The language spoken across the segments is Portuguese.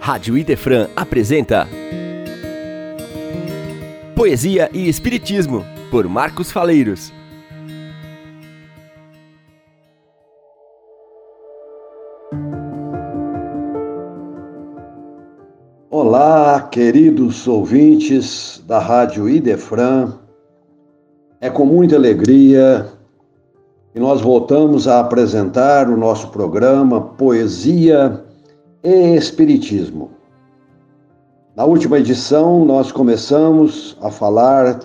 Rádio Idefran apresenta Poesia e Espiritismo, por Marcos Faleiros. Olá, queridos ouvintes da Rádio Idefran. É com muita alegria que nós voltamos a apresentar o nosso programa Poesia Espiritismo. Na última edição, nós começamos a falar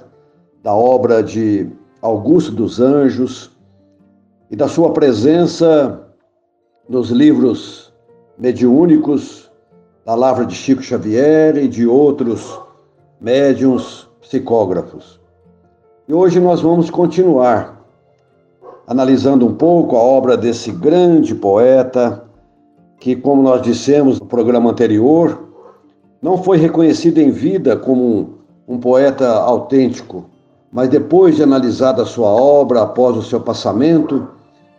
da obra de Augusto dos Anjos e da sua presença nos livros mediúnicos da Lavra de Chico Xavier e de outros médiums psicógrafos. E hoje nós vamos continuar analisando um pouco a obra desse grande poeta que, como nós dissemos no programa anterior, não foi reconhecido em vida como um, um poeta autêntico, mas depois de analisada a sua obra após o seu passamento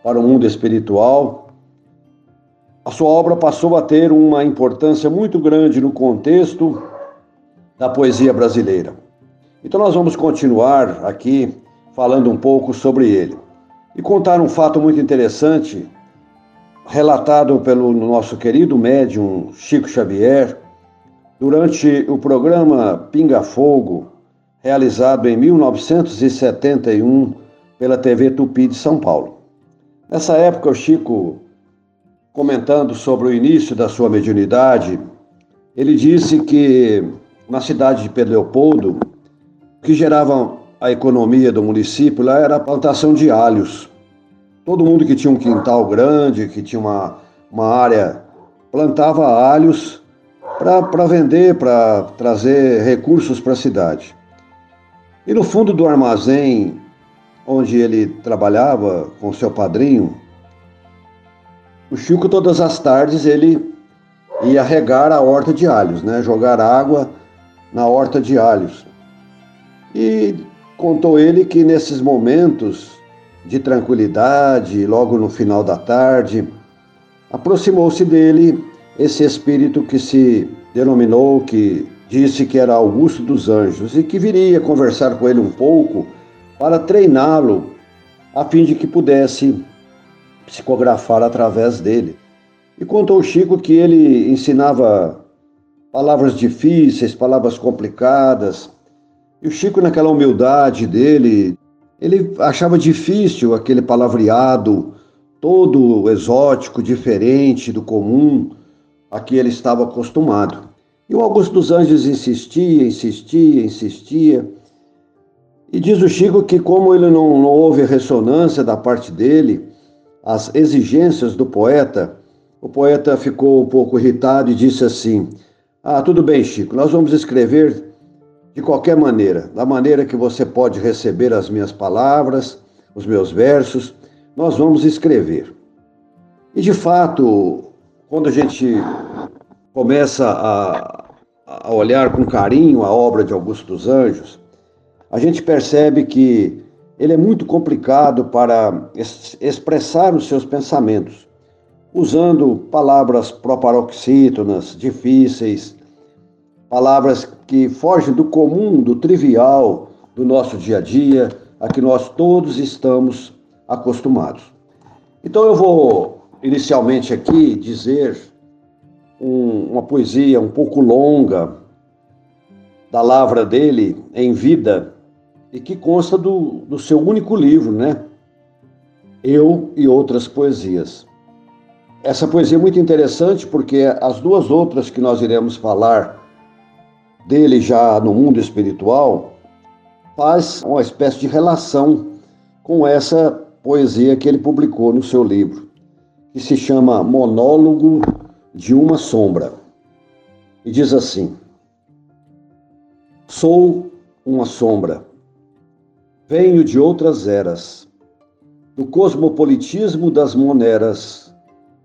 para o mundo espiritual, a sua obra passou a ter uma importância muito grande no contexto da poesia brasileira. Então nós vamos continuar aqui falando um pouco sobre ele e contar um fato muito interessante relatado pelo nosso querido médium Chico Xavier durante o programa Pinga Fogo, realizado em 1971 pela TV Tupi de São Paulo. Nessa época, o Chico, comentando sobre o início da sua mediunidade, ele disse que na cidade de Pedro Leopoldo, o que gerava a economia do município lá era a plantação de alhos. Todo mundo que tinha um quintal grande, que tinha uma, uma área, plantava alhos para vender, para trazer recursos para a cidade. E no fundo do armazém onde ele trabalhava com seu padrinho, o Chico todas as tardes ele ia regar a horta de alhos, né? Jogar água na horta de alhos. E contou ele que nesses momentos de tranquilidade, logo no final da tarde, aproximou-se dele esse espírito que se denominou, que disse que era Augusto dos Anjos e que viria conversar com ele um pouco para treiná-lo, a fim de que pudesse psicografar através dele. E contou Chico que ele ensinava palavras difíceis, palavras complicadas. E o Chico, naquela humildade dele, ele achava difícil aquele palavreado todo exótico, diferente do comum a que ele estava acostumado. E o Augusto dos Anjos insistia, insistia, insistia. E diz o Chico que, como ele não, não houve ressonância da parte dele, as exigências do poeta, o poeta ficou um pouco irritado e disse assim: Ah, tudo bem, Chico, nós vamos escrever de qualquer maneira, da maneira que você pode receber as minhas palavras, os meus versos, nós vamos escrever. E de fato, quando a gente começa a, a olhar com carinho a obra de Augusto dos Anjos, a gente percebe que ele é muito complicado para expressar os seus pensamentos, usando palavras proparoxítonas, difíceis, palavras que fogem do comum, do trivial do nosso dia a dia, a que nós todos estamos acostumados. Então eu vou inicialmente aqui dizer um, uma poesia um pouco longa da lavra dele em vida e que consta do, do seu único livro, né? Eu e outras poesias. Essa poesia é muito interessante porque as duas outras que nós iremos falar dele já no mundo espiritual, faz uma espécie de relação com essa poesia que ele publicou no seu livro, que se chama Monólogo de uma Sombra. E diz assim: Sou uma sombra, venho de outras eras, do cosmopolitismo das moneras,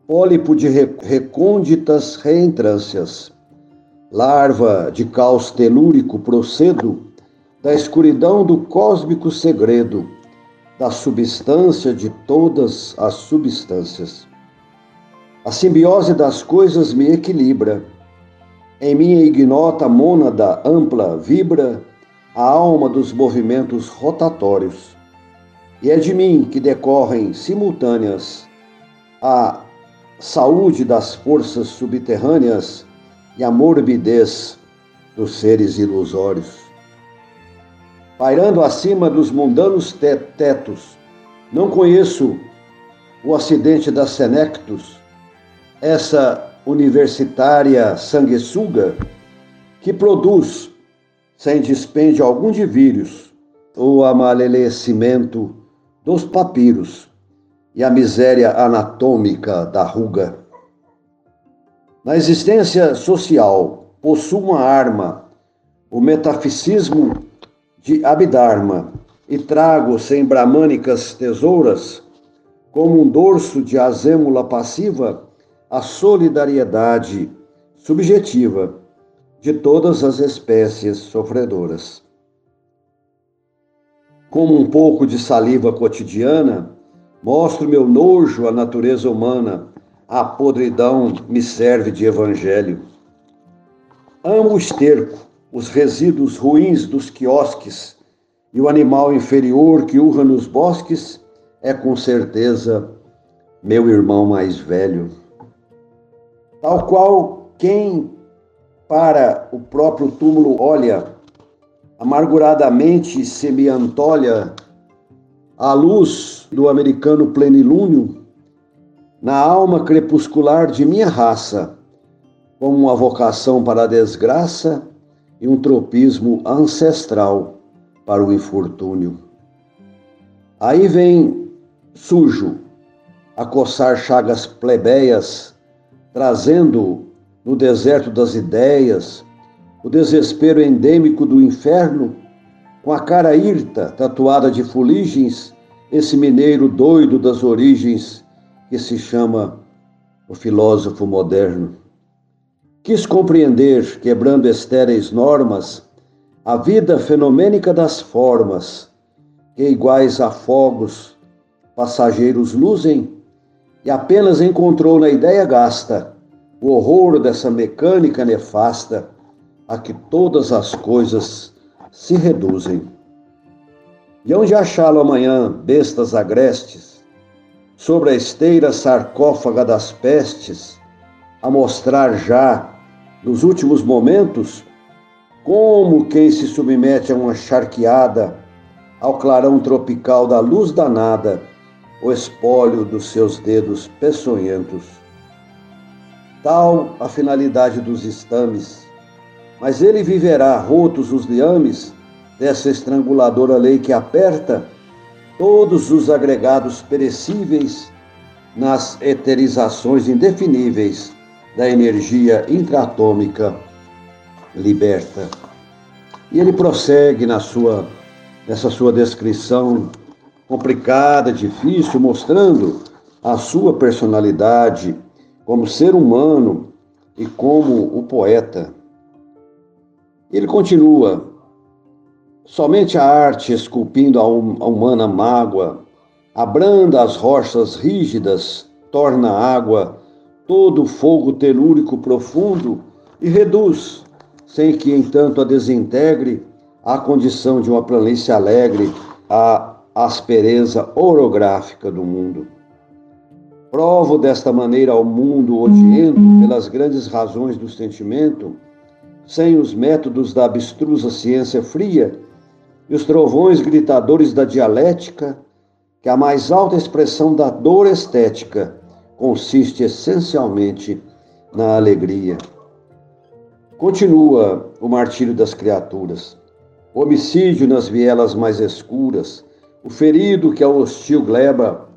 pólipo de recônditas reentrâncias larva de caos telúrico, procedo da escuridão do cósmico segredo, da substância de todas as substâncias. A simbiose das coisas me equilibra, Em minha ignota mônada ampla vibra a alma dos movimentos rotatórios. E é de mim que decorrem simultâneas a saúde das forças subterrâneas e a morbidez dos seres ilusórios. Pairando acima dos mundanos tetos, não conheço o acidente da Senectus, essa universitária sanguessuga que produz, sem dispêndio algum de vírus, o amalecimento dos papiros e a miséria anatômica da ruga. Na existência social, possuo uma arma, o metafisismo de Abhidharma, e trago sem bramânicas tesouras, como um dorso de azêmula passiva, a solidariedade subjetiva de todas as espécies sofredoras. Como um pouco de saliva cotidiana, mostro meu nojo à natureza humana, a podridão me serve de evangelho. Amo o esterco, os resíduos ruins dos quiosques, e o animal inferior que urra nos bosques é com certeza meu irmão mais velho. Tal qual quem para o próprio túmulo olha, amarguradamente se me antolha a luz do americano plenilúnio na alma crepuscular de minha raça, como uma vocação para a desgraça e um tropismo ancestral para o infortúnio. Aí vem sujo a coçar chagas plebeias, trazendo no deserto das ideias o desespero endêmico do inferno, com a cara hirta, tatuada de fuligens, esse mineiro doido das origens que se chama o filósofo moderno. Quis compreender, quebrando estéreis normas, a vida fenomênica das formas, que iguais a fogos passageiros luzem, e apenas encontrou na ideia gasta o horror dessa mecânica nefasta a que todas as coisas se reduzem. E onde achá-lo amanhã, bestas agrestes, sobre a esteira sarcófaga das pestes, a mostrar já, nos últimos momentos, como quem se submete a uma charqueada, ao clarão tropical da luz danada, o espólio dos seus dedos peçonhentos. Tal a finalidade dos estames, mas ele viverá rotos os liames dessa estranguladora lei que aperta todos os agregados perecíveis nas eterizações indefiníveis da energia intraatômica liberta. E ele prossegue na sua nessa sua descrição complicada, difícil, mostrando a sua personalidade como ser humano e como o poeta. Ele continua: somente a arte, esculpindo a, hum, a humana mágoa, abranda as rochas rígidas, torna a água todo o fogo telúrico profundo e reduz, sem que entanto a desintegre, a condição de uma planície alegre, a aspereza orográfica do mundo. Provo desta maneira ao mundo odiento pelas grandes razões do sentimento, sem os métodos da abstrusa ciência fria e os trovões gritadores da dialética, que a mais alta expressão da dor estética consiste essencialmente na alegria. Continua o martírio das criaturas, o homicídio nas vielas mais escuras, o ferido que ao hostil gleba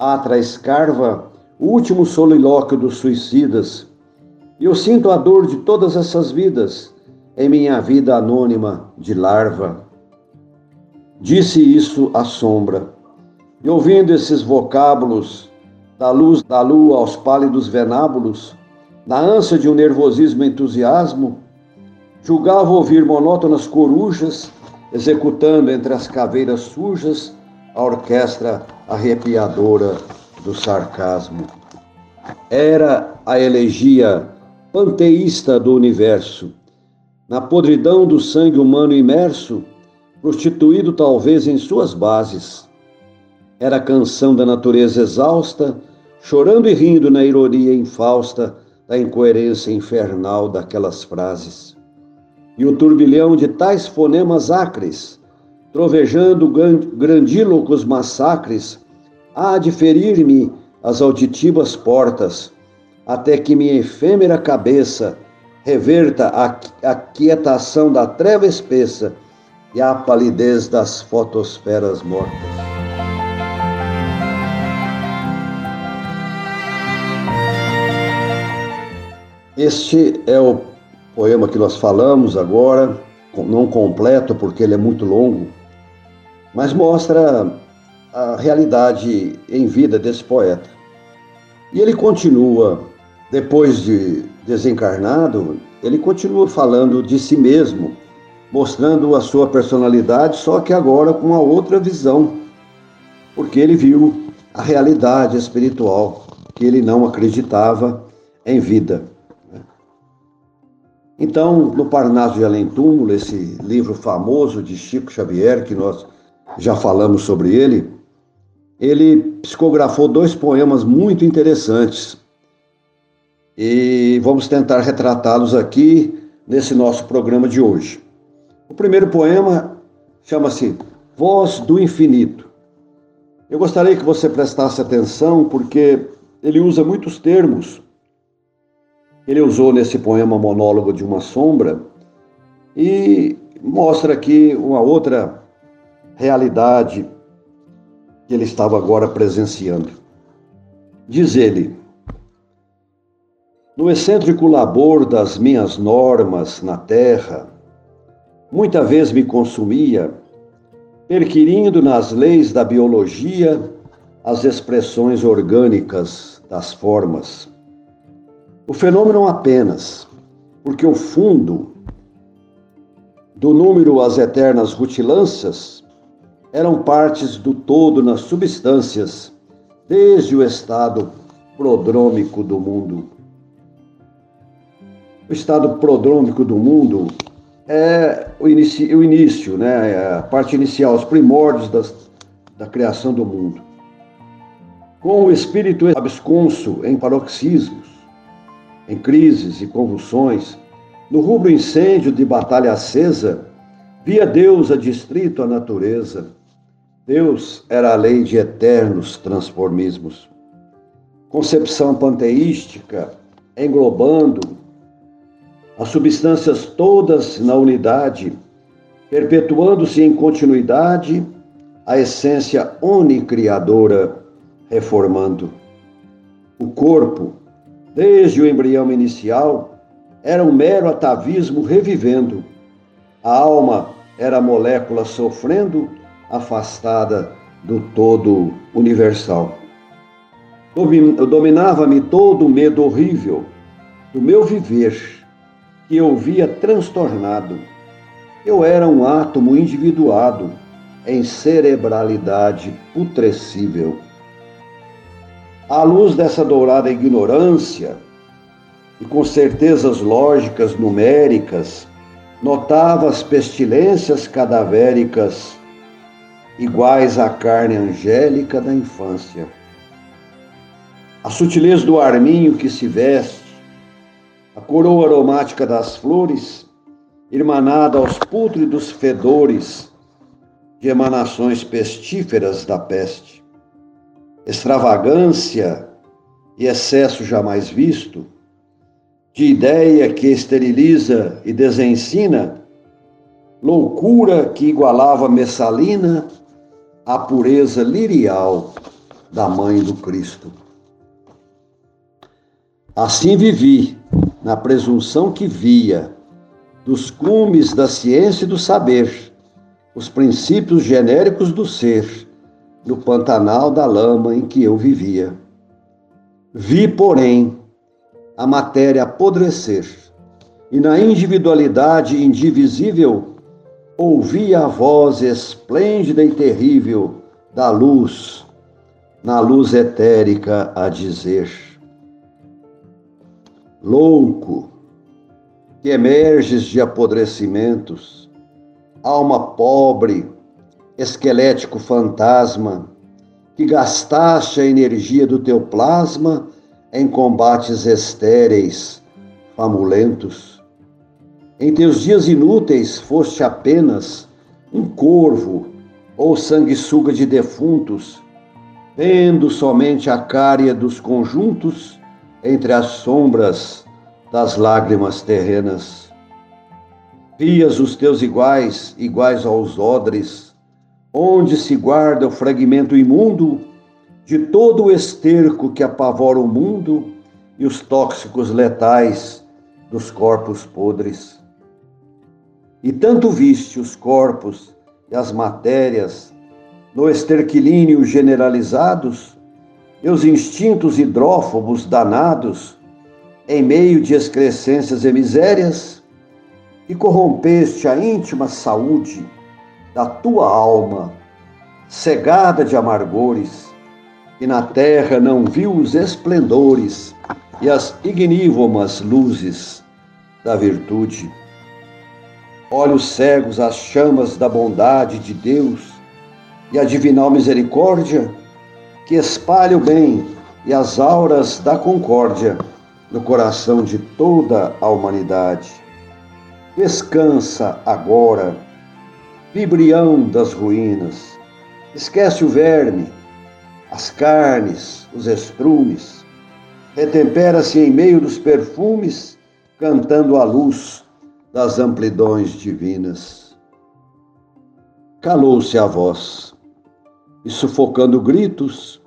atra escarva, o último solilóquio dos suicidas, e eu sinto a dor de todas essas vidas em minha vida anônima de larva. Disse isso à sombra, e ouvindo esses vocábulos, da luz da lua aos pálidos venábulos, na ânsia de um nervosismo entusiasmo, julgava ouvir monótonas corujas executando entre as caveiras sujas a orquestra arrepiadora do sarcasmo. Era a elegia panteísta do universo, na podridão do sangue humano imerso, prostituído talvez em suas bases. Era a canção da natureza exausta, chorando e rindo na ironia infausta da incoerência infernal daquelas frases. E o turbilhão de tais fonemas acres, trovejando grandílocos massacres, há de ferir-me as auditivas portas, até que minha efêmera cabeça reverta a, quietação da treva espessa e a palidez das fotosferas mortas. Este é o poema que nós falamos agora, não completo porque ele é muito longo, mas mostra a realidade em vida desse poeta. E ele continua, depois de desencarnado, ele continua falando de si mesmo, mostrando a sua personalidade, só que agora com uma outra visão, porque ele viu a realidade espiritual que ele não acreditava em vida. Então, no Parnaso de Além Túmulo, esse livro famoso de Chico Xavier, que nós já falamos sobre ele, ele psicografou dois poemas muito interessantes. E vamos tentar retratá-los aqui nesse nosso programa de hoje. O primeiro poema chama-se Voz do Infinito. Eu gostaria que você prestasse atenção porque ele usa muitos termos. Ele usou nesse poema Monólogo de uma Sombra e mostra aqui uma outra realidade que ele estava agora presenciando. Diz ele: No excêntrico labor das minhas normas na terra, muita vez me consumia, perquirindo nas leis da biologia as expressões orgânicas das formas. O fenômeno apenas, porque o fundo do número às eternas rutilâncias eram partes do todo nas substâncias, desde o estado prodrômico do mundo. O estado prodrômico do mundo é o início, o início né? É a parte inicial, os primórdios das, da criação do mundo. Com o espírito absconso em paroxismos, em crises e convulsões, no rubro incêndio de batalha acesa, via Deus adstrito à natureza, Deus era a lei de eternos transformismos. Concepção panteística englobando as substâncias todas na unidade, perpetuando-se em continuidade a essência unicriadora, reformando. O corpo, desde o embrião inicial, era um mero atavismo revivendo. A alma era molécula sofrendo afastada do todo universal. Dominava-me todo o medo horrível do meu viver, que eu via transtornado. Eu era um átomo individuado em cerebralidade putrescível. À luz dessa dourada ignorância, e com certezas lógicas numéricas, notava as pestilências cadavéricas iguais à carne angélica da infância. A sutileza do arminho que se veste, a coroa aromática das flores, irmanada aos pútridos fedores de emanações pestíferas da peste. Extravagância e excesso jamais visto, de ideia que esteriliza e desensina, loucura que igualava messalina a pureza lirial da mãe do Cristo. Assim vivi, na presunção que via, dos cumes da ciência e do saber, os princípios genéricos do ser, no pantanal da lama em que eu vivia. Vi, porém, a matéria apodrecer, e na individualidade indivisível ouvia a voz esplêndida e terrível da luz, na luz etérica a dizer: louco, que emerges de apodrecimentos, alma pobre, esquelético fantasma, que gastaste a energia do teu plasma em combates estéreis, famulentos. Em teus dias inúteis foste apenas um corvo ou sanguessuga de defuntos, vendo somente a cária dos conjuntos entre as sombras das lágrimas terrenas. Vias os teus iguais, iguais aos odres, onde se guarda o fragmento imundo de todo o esterco que apavora o mundo e os tóxicos letais dos corpos podres. E tanto viste os corpos e as matérias no esterquilínio generalizados, os instintos hidrófobos danados, em meio de excrescências e misérias, e corrompeste a íntima saúde da tua alma, cegada de amargores, e na terra não viu os esplendores e as ignívomas luzes da virtude. Olhos cegos às chamas da bondade de Deus e a divinal misericórdia que espalha o bem e as auras da concórdia no coração de toda a humanidade. Descansa agora, vibrião das ruínas. Esquece o verme, as carnes, os estrumes. Retempera-se em meio dos perfumes, cantando a luz das amplidões divinas. Calou-se a voz e sufocando gritos,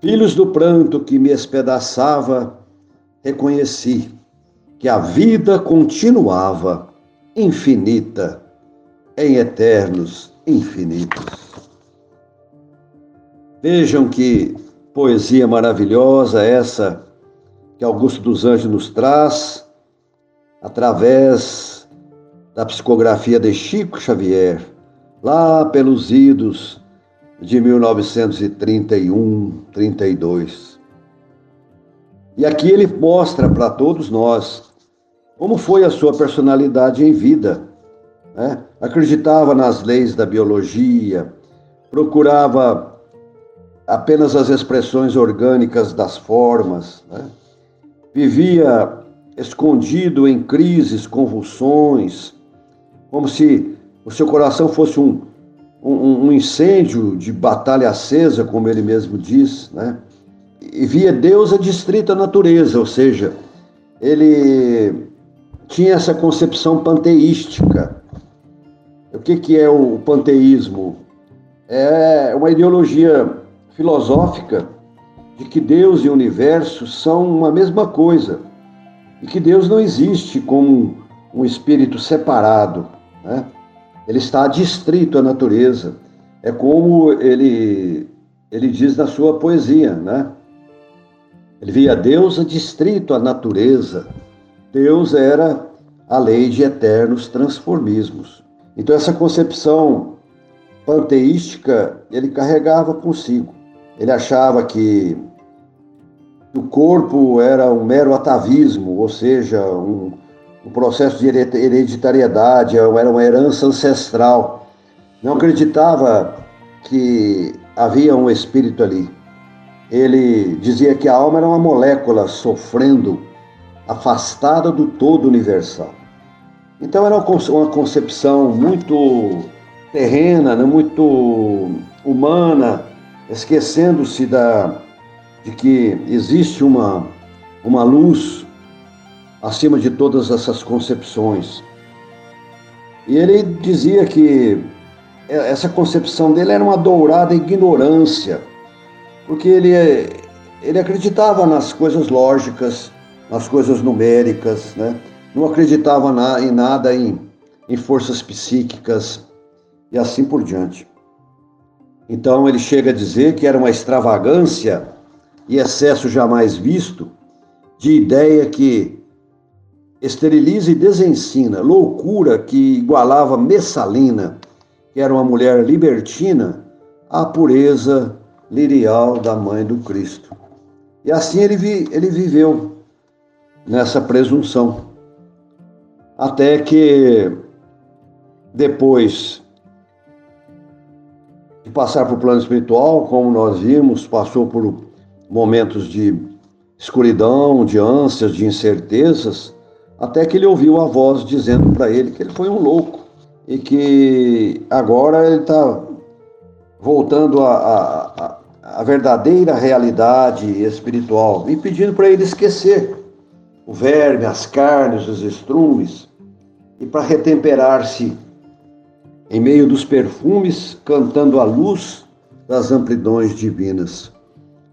filhos do pranto que me espedaçava, reconheci que a vida continuava infinita em eternos infinitos. Vejam que poesia maravilhosa essa que Augusto dos Anjos nos traz através da psicografia de Chico Xavier, lá pelos idos de 1931, 32. E aqui ele mostra para todos nós como foi a sua personalidade em vida. Né? Acreditava nas leis da biologia, procurava apenas as expressões orgânicas das formas, né? vivia escondido em crises, convulsões, como se o seu coração fosse um, um, um incêndio de batalha acesa, como ele mesmo diz, né? E via Deus adstrito à natureza, ou seja, ele tinha essa concepção panteística. O que, que é o panteísmo? É uma ideologia filosófica de que Deus e o universo são uma mesma coisa e que Deus não existe como um espírito separado. Né? Ele está distrito à natureza. É como ele, ele diz na sua poesia, né? Ele via Deus distrito à natureza. Deus era a lei de eternos transformismos. Então essa concepção panteística ele carregava consigo. Ele achava que o corpo era um mero atavismo, ou seja, um, um processo de hereditariedade, era uma herança ancestral. Não acreditava que havia um espírito ali. Ele dizia que a alma era uma molécula sofrendo, afastada do todo universal. Então era uma concepção muito terrena, né, muito humana, esquecendo-se da de que existe uma uma luz acima de todas essas concepções. E ele dizia que essa concepção dele era uma dourada ignorância, porque ele, ele acreditava nas coisas lógicas, nas coisas numéricas, né? não acreditava na, em nada em, em forças psíquicas e assim por diante. Então ele chega a dizer que era uma extravagância e excesso jamais visto de ideia que esteriliza e desensina, loucura que igualava Messalina, que era uma mulher libertina, à pureza lirial da mãe do Cristo. E assim ele, vi, ele viveu. nessa presunção. Até que depois de passar para o plano espiritual, como nós vimos, passou por momentos de escuridão, de ânsias, de incertezas, até que ele ouviu a voz dizendo para ele que ele foi um louco e que agora ele está voltando à verdadeira realidade espiritual e pedindo para ele esquecer o verme, as carnes, os estrumes e para retemperar-se em meio dos perfumes, cantando a luz das amplidões divinas.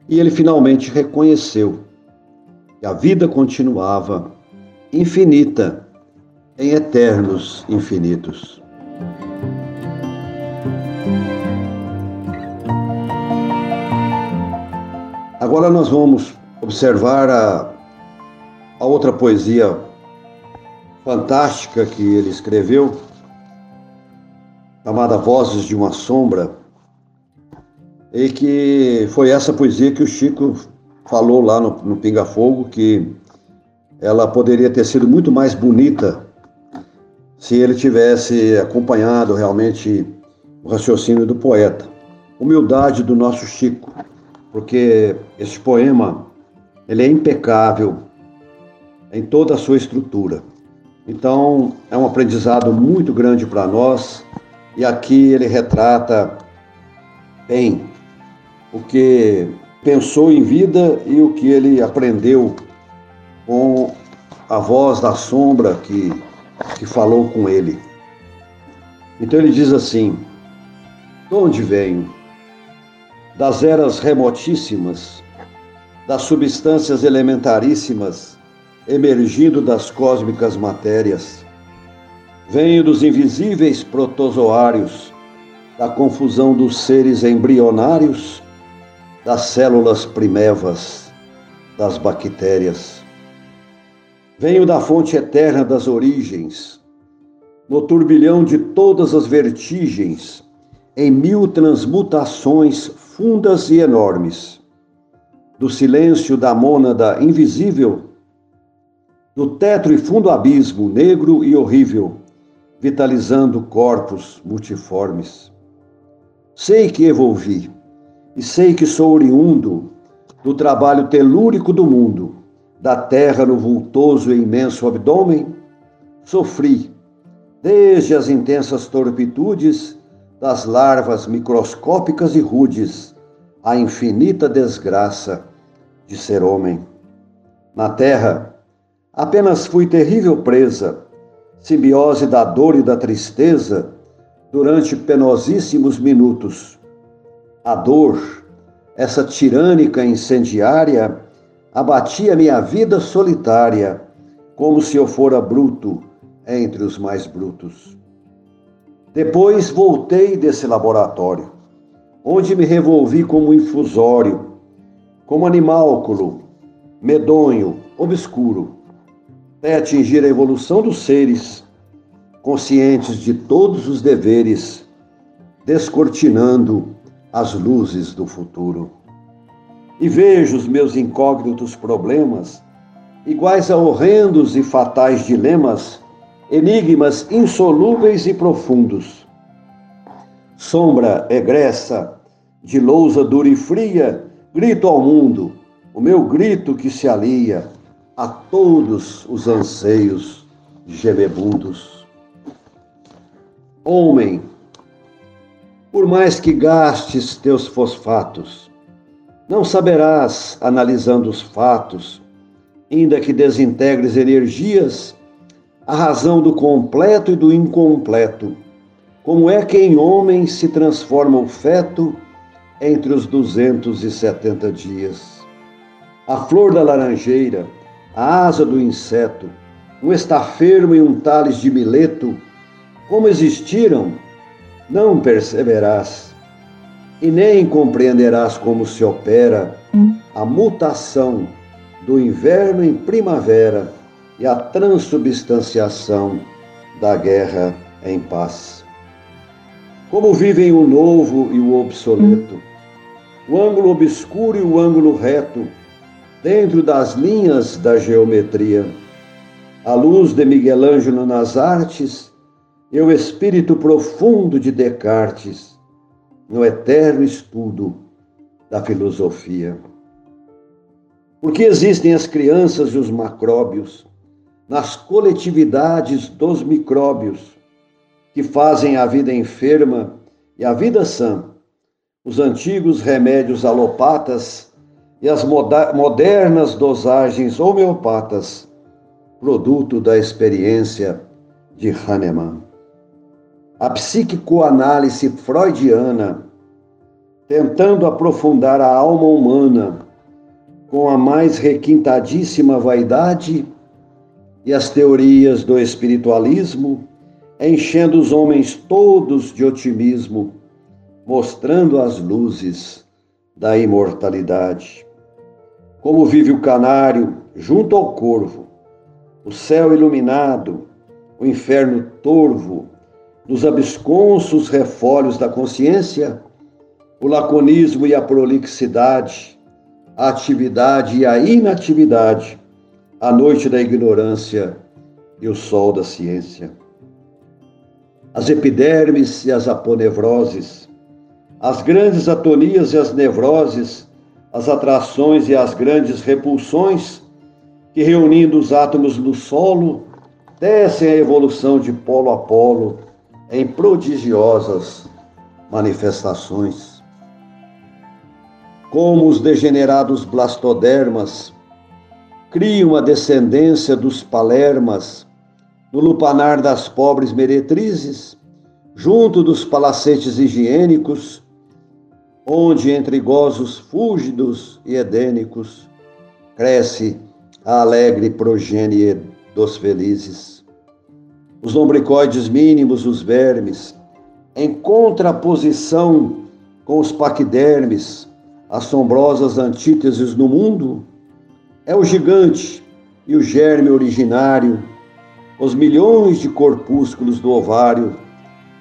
E ele finalmente reconheceu que a vida continuava infinita em eternos infinitos. Agora nós vamos observar a, a outra poesia fantástica que ele escreveu, chamada Vozes de uma Sombra, e que foi essa poesia que o Chico falou lá no, no Pinga Fogo, que ela poderia ter sido muito mais bonita se ele tivesse acompanhado realmente o raciocínio do poeta. Humildade do nosso Chico, porque esse poema ele é impecável em toda a sua estrutura. Então, é um aprendizado muito grande para nós e aqui ele retrata bem o que pensou em vida e o que ele aprendeu com a voz da sombra que, que falou com ele. Então ele diz assim: De onde venho? Das eras remotíssimas, das substâncias elementaríssimas emergindo das cósmicas matérias. Venho dos invisíveis protozoários, da confusão dos seres embrionários das células primevas, das bactérias. Venho da fonte eterna das origens, no turbilhão de todas as vertigens, em mil transmutações fundas e enormes, do silêncio da mônada invisível, do tetro e fundo abismo negro e horrível, vitalizando corpos multiformes. Sei que evolvi, e sei que sou oriundo do trabalho telúrico do mundo, da terra no vultoso e imenso abdômen, sofri, desde as intensas torpitudes das larvas microscópicas e rudes, a infinita desgraça de ser homem. Na terra, apenas fui terrível presa, simbiose da dor e da tristeza, durante penosíssimos minutos a dor, essa tirânica incendiária, abatia minha vida solitária, como se eu fora bruto entre os mais brutos. Depois voltei desse laboratório, onde me revolvi como infusório, como animálculo, medonho, obscuro, até atingir a evolução dos seres, conscientes de todos os deveres, descortinando as luzes do futuro. E vejo os meus incógnitos problemas, iguais a horrendos e fatais dilemas, enigmas insolúveis e profundos. Sombra egressa, de lousa dura e fria, grito ao mundo, o meu grito que se alia a todos os anseios gemebundos. Homem, por mais que gastes teus fosfatos. Não saberás, analisando os fatos, ainda que desintegres energias, a razão do completo e do incompleto. Como é que em homem se transforma o feto entre os 270 dias? A flor da laranjeira, a asa do inseto, um estafermo e um tales de mileto, como existiram não perceberás e nem compreenderás como se opera a mutação do inverno em primavera e a transubstanciação da guerra em paz. Como vivem o novo e o obsoleto, o ângulo obscuro e o ângulo reto, dentro das linhas da geometria. A luz de Miguel Ângelo nas artes e o espírito profundo de Descartes no eterno estudo da filosofia. Porque existem as crianças e os macróbios nas coletividades dos micróbios que fazem a vida enferma e a vida sã, os antigos remédios alopatas e as modernas dosagens homeopatas, produto da experiência de Hahnemann. A psicoanálise freudiana, tentando aprofundar a alma humana com a mais requintadíssima vaidade e as teorias do espiritualismo, enchendo os homens todos de otimismo, mostrando as luzes da imortalidade. Como vive o canário junto ao corvo, o céu iluminado, o inferno torvo, nos absconsos refólios da consciência, o laconismo e a prolixidade, a atividade e a inatividade, a noite da ignorância e o sol da ciência. As epidermes e as aponevroses, as grandes atonias e as nevroses, as atrações e as grandes repulsões, que reunindo os átomos no solo, descem a evolução de polo a polo em prodigiosas manifestações. Como os degenerados blastodermas criam a descendência dos palermas no lupanar das pobres meretrizes, junto dos palacetes higiênicos, onde entre gozos fúlgidos e edênicos cresce a alegre progênie dos felizes. Os lombricoides mínimos, os vermes, em contraposição com os paquidermes, assombrosas antíteses no mundo, é o gigante e o germe originário, os milhões de corpúsculos do ovário,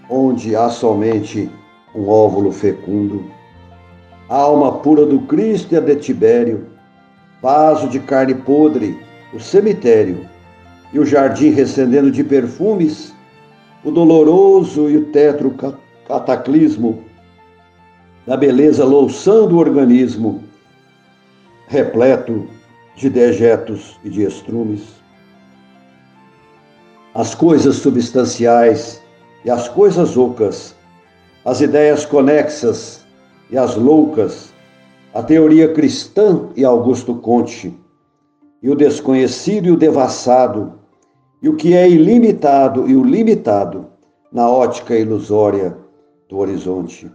onde há somente um óvulo fecundo. A alma pura do Cristo e a de Tibério, vaso de carne podre, o cemitério, e o jardim recendendo de perfumes, o doloroso e o tetro cataclismo da beleza louçando o organismo, repleto de dejetos e de estrumes. As coisas substanciais e as coisas ocas, as ideias conexas e as loucas, a teoria cristã e Augusto Conte, e o desconhecido e o devassado, e o que é ilimitado e o limitado na ótica ilusória do horizonte.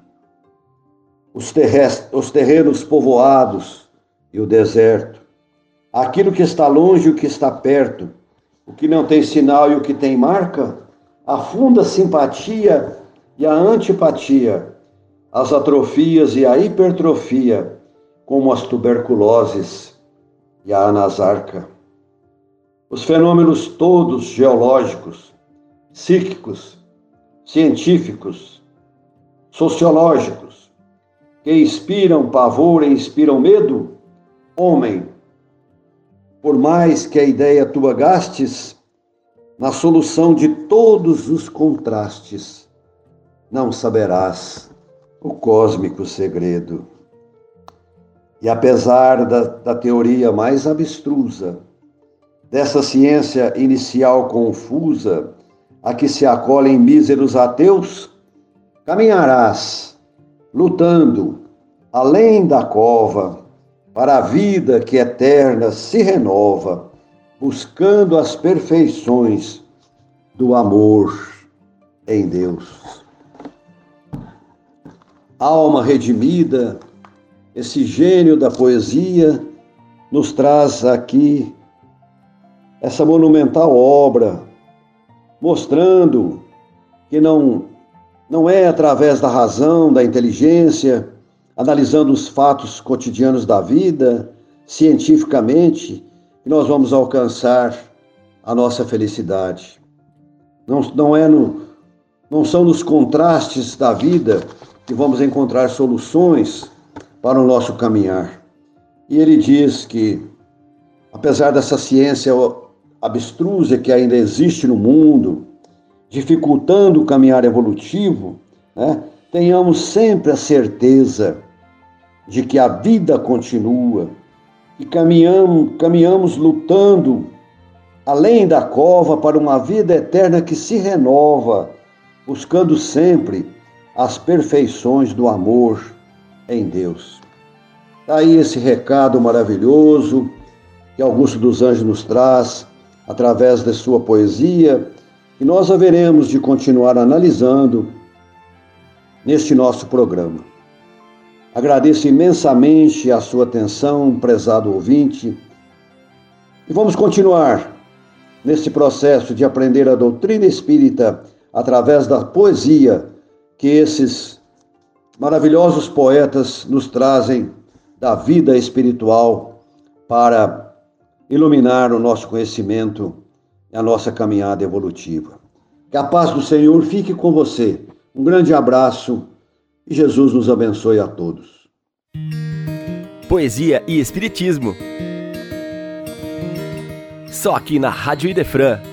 Os, os terrenos povoados e o deserto, Aquilo que está longe e o que está perto, o que não tem sinal e o que tem marca, a simpatia e a antipatia, as atrofias e a hipertrofia, como as tuberculoses e a anasarca. Os fenômenos todos geológicos, psíquicos, científicos, sociológicos, que inspiram pavor e inspiram medo, homem, por mais que a ideia tua gastes na solução de todos os contrastes, não saberás o cósmico segredo. E apesar da, da teoria mais abstrusa, dessa ciência inicial confusa, a que se acolhem míseros ateus, caminharás lutando além da cova para a vida que eterna se renova, buscando as perfeições do amor em Deus. Alma redimida, esse gênio da poesia nos traz aqui essa monumental obra, mostrando que não, não é através da razão, da inteligência, analisando os fatos cotidianos da vida, cientificamente, que nós vamos alcançar a nossa felicidade. Não, não, é no, não são nos contrastes da vida que vamos encontrar soluções para o nosso caminhar. E ele diz que apesar dessa ciência abstrusa que ainda existe no mundo, dificultando o caminhar evolutivo, né, tenhamos sempre a certeza de que a vida continua e caminhamos, caminhamos lutando além da cova para uma vida eterna que se renova, buscando sempre as perfeições do amor em Deus. Tá esse recado maravilhoso que Augusto dos Anjos nos traz através de sua poesia, e nós haveremos de continuar analisando neste nosso programa. Agradeço imensamente a sua atenção, prezado ouvinte, e vamos continuar nesse processo de aprender a doutrina espírita através da poesia que esses maravilhosos poetas nos trazem da vida espiritual para iluminar o nosso conhecimento e a nossa caminhada evolutiva. Que a paz do Senhor fique com você. Um grande abraço e Jesus nos abençoe a todos. Poesia e Espiritismo. Só aqui na Rádio Idefran